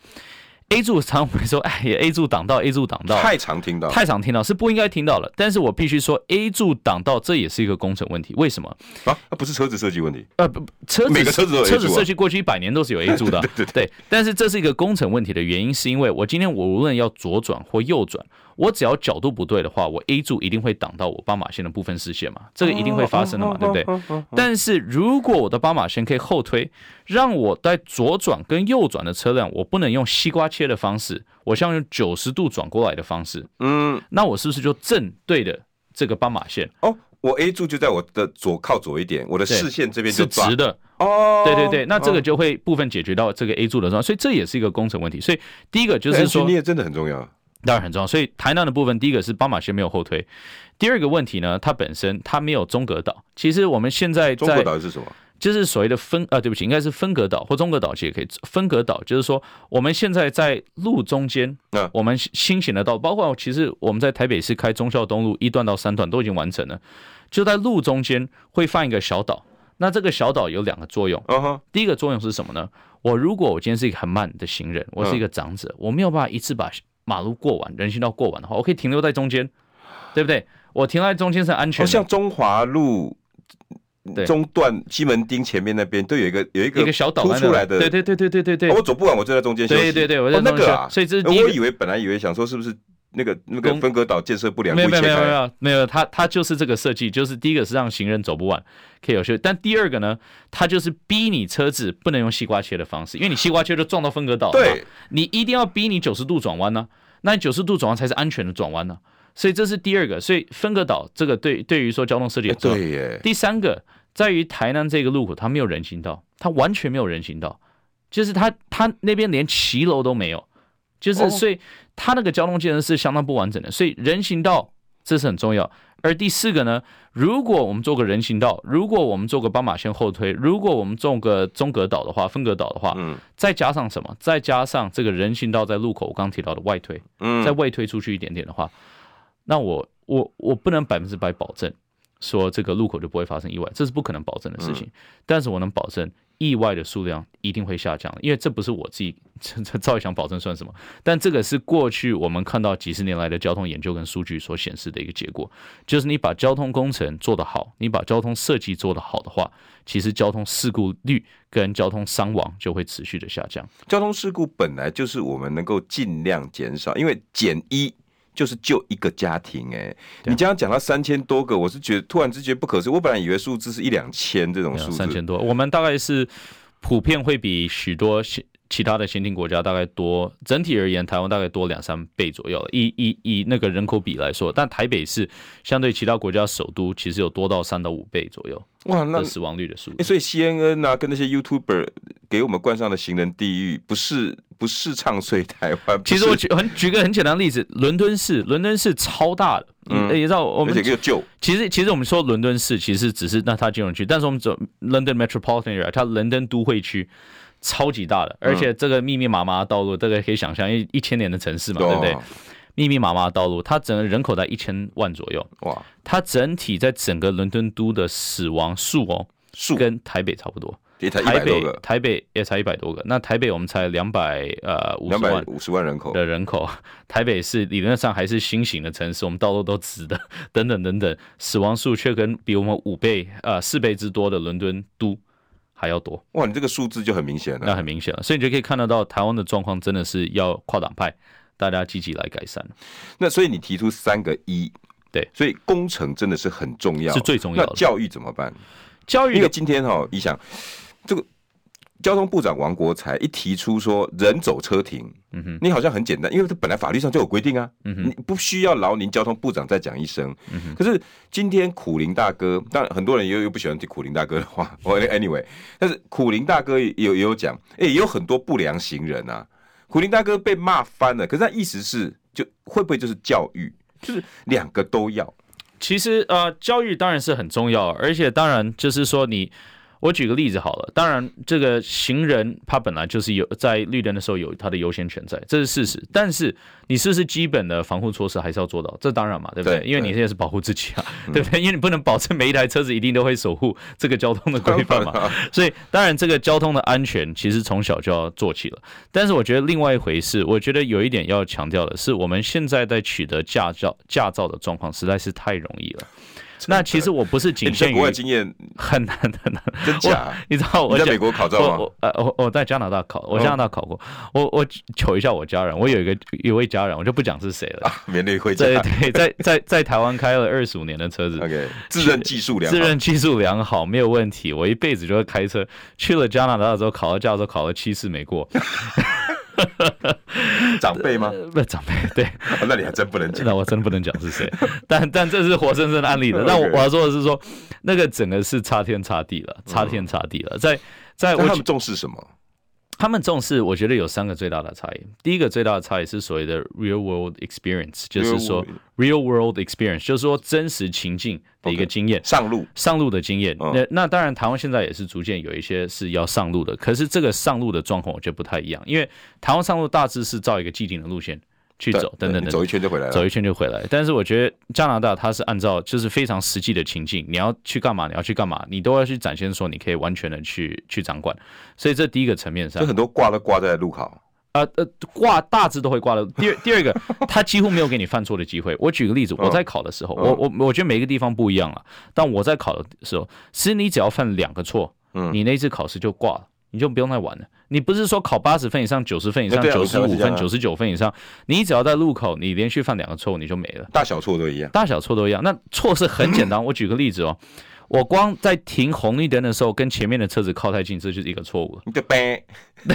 柱常会说，哎呀，A 柱挡道，A 柱挡道，太常听到，太常听到，是不应该听到了。但是我必须说，A 柱挡道这也是一个工程问题。为什么啊？不是车子设计问题？呃，不，车子每个车子都车子设计过去一百年都是有 A 柱的，[laughs] 对对对，对。但是这是一个工程问题的原因，是因为我今天我无论要左转或右转，我只要角度不对的话，我 A 柱一定会挡到我斑马线的部分视线嘛，这个一定会发生的嘛，对不对？但是如果我的斑马线可以后推，让我在左转跟右转的车辆，我不能用西瓜切的方式。我像用九十度转过来的方式，嗯，那我是不是就正对的这个斑马线？哦，我 A 柱就在我的左靠左一点，我的视线这边是直的。哦，对对对，那这个就会部分解决到这个 A 柱的状况，所以这也是一个工程问题。所以第一个就是说，你也真的很重要，当然很重要。所以台南的部分，第一个是斑马线没有后推，第二个问题呢，它本身它没有中隔岛。其实我们现在在中隔岛是什么？就是所谓的分啊，对不起，应该是分隔岛或中隔岛，其实也可以分隔岛。就是说，我们现在在路中间，啊，我们新型的道，包括其实我们在台北市开忠孝东路一段到三段都已经完成了，就在路中间会放一个小岛。那这个小岛有两个作用，第一个作用是什么呢？我如果我今天是一个很慢的行人，我是一个长者，我没有办法一次把马路过完，人行道过完的话，我可以停留在中间，对不对？我停在中间是安全的。像中华路。中段西门町前面那边都有一个有一个一个小岛凸出来的，对对对对对对对。我走不完，我就在中间休息。对对对，我在那个啊，所以这是第一。我以为本来以为想说是不是那个那个分隔岛建设不良？没有没有没有没有没有，它它就是这个设计，就是第一个是让行人走不完，可以有。但第二个呢，它就是逼你车子不能用西瓜切的方式，因为你西瓜切就撞到分隔岛。对，你一定要逼你九十度转弯呢，那你九十度转弯才是安全的转弯呢。所以这是第二个，所以分隔岛这个对对于说交通设计。对耶。第三个。在于台南这个路口，它没有人行道，它完全没有人行道，就是它它那边连骑楼都没有，就是所以它那个交通建设是相当不完整的，所以人行道这是很重要。而第四个呢，如果我们做个人行道，如果我们做个斑马线后推，如果我们做个中隔岛的话，分隔岛的话，嗯，再加上什么？再加上这个人行道在路口我刚提到的外推，嗯，再外推出去一点点的话，那我我我不能百分之百保证。说这个路口就不会发生意外，这是不可能保证的事情。但是我能保证，意外的数量一定会下降，因为这不是我自己 [laughs] 赵想保证算什么，但这个是过去我们看到几十年来的交通研究跟数据所显示的一个结果，就是你把交通工程做得好，你把交通设计做得好的话，其实交通事故率跟交通伤亡就会持续的下降。交通事故本来就是我们能够尽量减少，因为减一。就是救一个家庭哎、欸，你刚刚讲到三千多个，我是觉得突然之间不可思议。我本来以为数字是一两千这种数字，三千多，我们大概是普遍会比许多其他的先进国家大概多，整体而言，台湾大概多两三倍左右。以以以那个人口比来说，但台北市相对其他国家首都，其实有多到三到五倍左右。哇，那死亡率的数字。所以 CNN 啊，跟那些 YouTuber 给我们冠上的行人地狱，不是不是唱衰台湾。其实我举很举个很简单的例子，伦敦市，伦敦市超大的，嗯，也知道我们而且又旧。其实其实我们说伦敦市，其实只是那它金融区，但是我们走 London Metropolitan Area，它伦敦都会区。超级大的，而且这个密密麻麻的道路，大家可以想象，因为一千年的城市嘛，对不对？密密麻麻的道路，它整个人口在一千万左右。哇！它整体在整个伦敦都的死亡数哦，数跟台北差不多。台北台北也才一百多个，那台北我们才两百呃五十万五十万人口的人口，[laughs] 台北是理论上还是新型的城市，我们道路都直的，[laughs] 等等等等，死亡数却跟比我们五倍呃四倍之多的伦敦都。还要多哇！你这个数字就很明显了，那很明显了，所以你就可以看得到台湾的状况真的是要跨党派，大家积极来改善。那所以你提出三个一，对，所以工程真的是很重要，是最重要的。那教育怎么办？教育，因为今天哈，你想这个。交通部长王国才一提出说人走车停，嗯哼，你好像很简单，因为这本来法律上就有规定啊，嗯哼，你不需要劳您交通部长再讲一声，嗯哼。可是今天苦林大哥，当然很多人又又不喜欢听苦林大哥的话，[laughs] 我 anyway，但是苦林大哥也有也有讲，哎，也有很多不良行人啊，苦林大哥被骂翻了，可是他意思是就会不会就是教育，就是两个都要？其实呃，教育当然是很重要，而且当然就是说你。我举个例子好了，当然这个行人他本来就是有在绿灯的时候有他的优先权在，这是事实。但是你是不是基本的防护措施还是要做到？这当然嘛，对不对？对，因为你现在是保护自己啊，[laughs] 对不对？因为你不能保证每一台车子一定都会守护这个交通的规范嘛。[laughs] 所以当然这个交通的安全其实从小就要做起了。但是我觉得另外一回事，我觉得有一点要强调的是，我们现在在取得驾照驾照的状况实在是太容易了。那其实我不是仅限于国外经验很难很难，[laughs] 真假？你知道我在美国考照吗？我呃我我在加拿大考，我加拿大考过。我我求一下我家人，我有一个一位家人，我就不讲是谁了。免得回家。对对，在在在台湾开了二十五年的车子，OK，自认技术良好，自认技术良好没有问题。我一辈子就会开车，去了加拿大之后考了驾照，考了七次没过。[laughs] [laughs] 长辈吗？不是长辈，[laughs] 对、哦，那你还真不能讲，[laughs] 那我真不能讲是谁。但但这是活生生的案例的。那我我要说的是说，那个整个是差天差地了，差天差地了。在在我，他们重视什么？他们重视，我觉得有三个最大的差异。第一个最大的差异是所谓的 real world experience，就是说 real world experience，就是说真实情境的一个经验，上路上路的经验。那那当然，台湾现在也是逐渐有一些是要上路的，可是这个上路的状况我觉得不太一样，因为台湾上路大致是照一个既定的路线。去走等等等，走一圈就回来了，走一圈就回来。但是我觉得加拿大它是按照就是非常实际的情境，你要去干嘛，你要去干嘛，你都要去展现说你可以完全的去去掌管。所以这第一个层面上，就很多挂都挂在路考，啊呃挂大致都会挂的。第二第二个，[laughs] 他几乎没有给你犯错的机会。我举个例子，我在考的时候，我我我觉得每个地方不一样了，但我在考的时候，其实你只要犯两个错，嗯，你那次考试就挂了。你就不用再玩了。你不是说考八十分以上、九十分以上、九十五分、九十九分以上，你只要在路口你连续犯两个错误，你就没了。大小错都一样，大小错都一样。那错是很简单。我举个例子哦，我光在停红绿灯的时候跟前面的车子靠太近，这就是一个错误了。你就背，[laughs]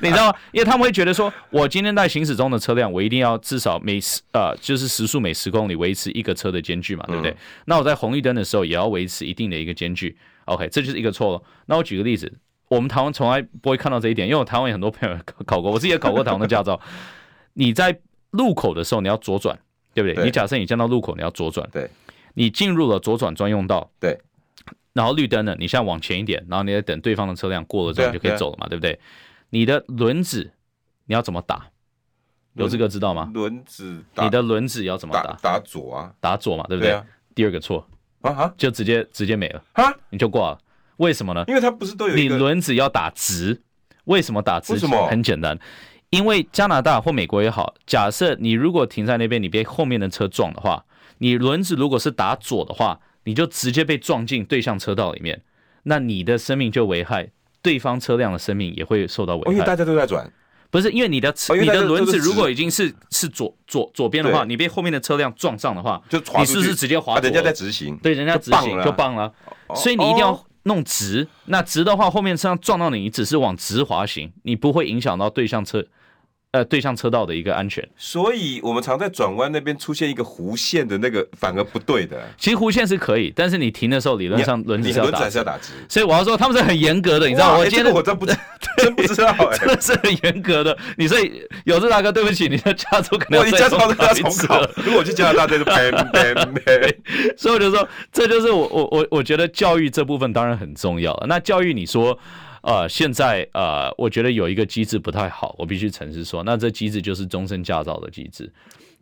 你知道吗？因为他们会觉得说，我今天在行驶中的车辆，我一定要至少每十呃，就是时速每十公里维持一个车的间距嘛，对不对？那我在红绿灯的时候也要维持一定的一个间距。OK，这就是一个错了。那我举个例子。我们台湾从来不会看到这一点，因为我台湾有很多朋友考过，我自己也考过台湾的驾照。[laughs] 你在路口的时候，你要左转，对不对？对，你假设你见到路口，你要左转。对。你进入了左转专用道。对。然后绿灯呢，你现在往前一点，然后你在等对方的车辆过了之后，你就可以走了嘛，对，不对？你的轮子你要怎么打？有这个知道吗？轮子。你的轮子要怎么打？打，左啊。打左嘛，对不对？第二个错啊，就直接直接没了啊，你就挂了。为什么呢？因为它不是都有你轮子要打直，为什么打直？为什么？很简单，因为加拿大或美国也好，假设你如果停在那边，你被后面的车撞的话，你轮子如果是打左的话，你就直接被撞进对向车道里面，那你的生命就危害，对方车辆的生命也会受到危害。因为大家都在转。不是因为你的车你的轮子如果已经是是左左左边的话，你被后面的车辆撞上的话，就你是不是直接滑？人家在直行，对，人家直行就棒了。所以你一定要弄直。那直的话，后面车撞到你，你只是往直滑行，你不会影响到对向车。呃，对向车道的一个安全，所以我们常在转弯那边出现一个弧线的那个，反而不对的。其实弧线是可以，但是你停的时候，理论上轮子是要打直，要打直。所以我要说，他们是很严格的，你知道吗？我今天、欸这个、我真不知，[laughs] 真不知道、欸，真的是很严格的。你所以有志大哥，对不起，你的加州可能要你加州都要重考。如果我去加拿大，这就砰砰砰。所以我就说，这就是我我我我觉得教育这部分当然很重要。那教育，你说。呃，现在呃，我觉得有一个机制不太好，我必须诚实说，那这机制就是终身驾照的机制，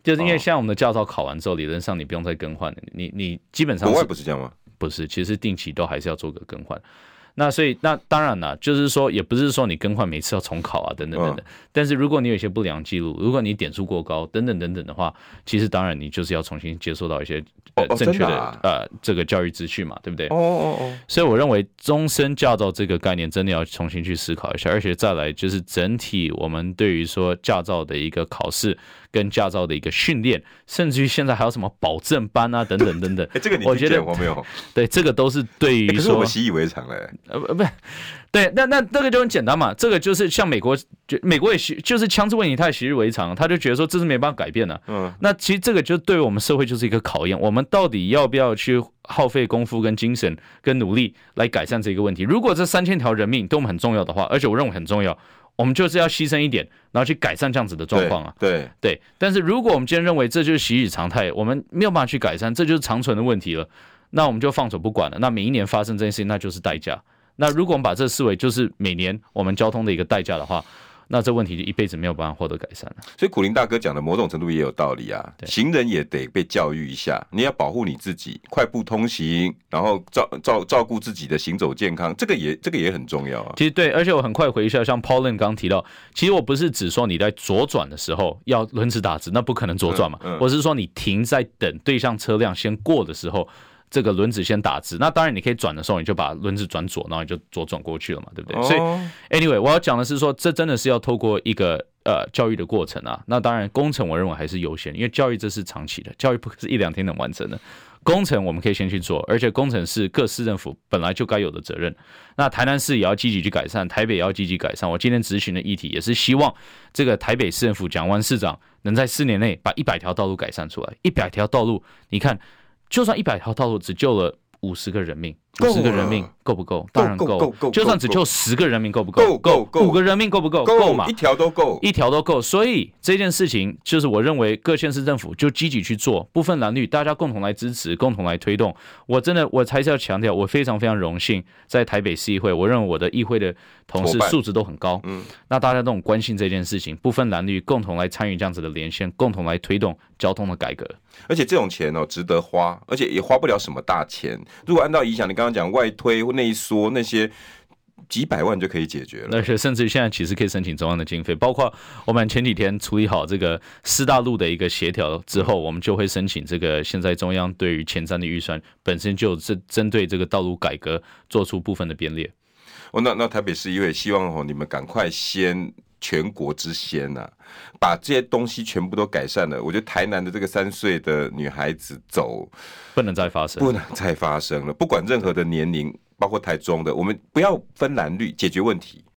就是因为像我们的驾照考完之后，理论上你不用再更换，你你基本上国外不是这样吗？不是，其实定期都还是要做个更换。那所以，那当然了，就是说，也不是说你更换每次要重考啊，等等等等。但是如果你有一些不良记录，如果你点数过高，等等等等的话，其实当然你就是要重新接受到一些呃正确的呃这个教育资讯嘛，对不对？哦哦哦。所以我认为终身驾照这个概念真的要重新去思考一下，而且再来就是整体我们对于说驾照的一个考试。跟驾照的一个训练，甚至于现在还有什么保证班啊，等等等等。[laughs] 哎，这个你我觉得我没有。[laughs] 对，这个都是对于说，可是我们习以为常了。呃，不，不，对，那那那个就很简单嘛。这个就是像美国，就美国也习，就是枪支问题，他也习以为常，他就觉得说这是没办法改变的。嗯。那其实这个就对于我们社会就是一个考验，我们到底要不要去耗费功夫、跟精神、跟努力来改善这个问题？如果这三千条人命对我们很重要的话，而且我认为很重要。我们就是要牺牲一点，然后去改善这样子的状况啊。对对，对，但是如果我们今天认为这就是习以常态，我们没有办法去改善，这就是长存的问题了，那我们就放手不管了。那每一年发生这件事情，那就是代价。那如果我们把这视为就是每年我们交通的一个代价的话，那这问题就一辈子没有办法获得改善了。所以苦林大哥讲的某种程度也有道理啊。行人也得被教育一下，你要保护你自己，快步通行，然后照照照顾自己的行走健康，这个也这个也很重要啊。其实对，而且我很快回一下，像 Pauline 刚提到，其实我不是只说你在左转的时候要轮子打直，那不可能左转嘛。嗯嗯、我是说你停在等对向车辆先过的时候。这个轮子先打直，那当然你可以转的时候，你就把轮子转左，然后你就左转过去了嘛，对不对？所以，anyway，我要讲的是说，这真的是要透过一个呃教育的过程啊。那当然，工程我认为还是优先，因为教育这是长期的，教育不是一两天能完成的。工程我们可以先去做，而且工程是各市政府本来就该有的责任。那台南市也要积极去改善，台北也要积极改善。我今天咨询的议题也是希望这个台北市政府蒋万市长能在四年内把一百条道路改善出来。一百条道路，你看。就算一百条道路只救了五十个人命，五十个人命够不够？当然够。就算只救十个人命够不够？够够。五个人命够不够？够嘛？一条都够，一条都够。所以这件事情就是我认为各县市政府就积极去做，不分蓝绿，大家共同来支持，共同来推动。我真的，我还是要强调，我非常非常荣幸在台北市议会，我认为我的议会的同事素质都很高。嗯，那大家都很关心这件事情，不分蓝绿，共同来参与这样子的连线，共同来推动交通的改革。而且这种钱哦，值得花，而且也花不了什么大钱。如果按照影响，你刚刚讲外推或内缩那些几百万就可以解决了。而且甚至于现在其实可以申请中央的经费，包括我们前几天处理好这个四大路的一个协调之后，我们就会申请这个现在中央对于前瞻的预算本身就针针对这个道路改革做出部分的编列。哦，那那台北市因为希望哦，你们赶快先。全国之先呐、啊，把这些东西全部都改善了。我觉得台南的这个三岁的女孩子走，不能再发生，不能再发生了。不管任何的年龄，包括台中的，我们不要分蓝绿，解决问题。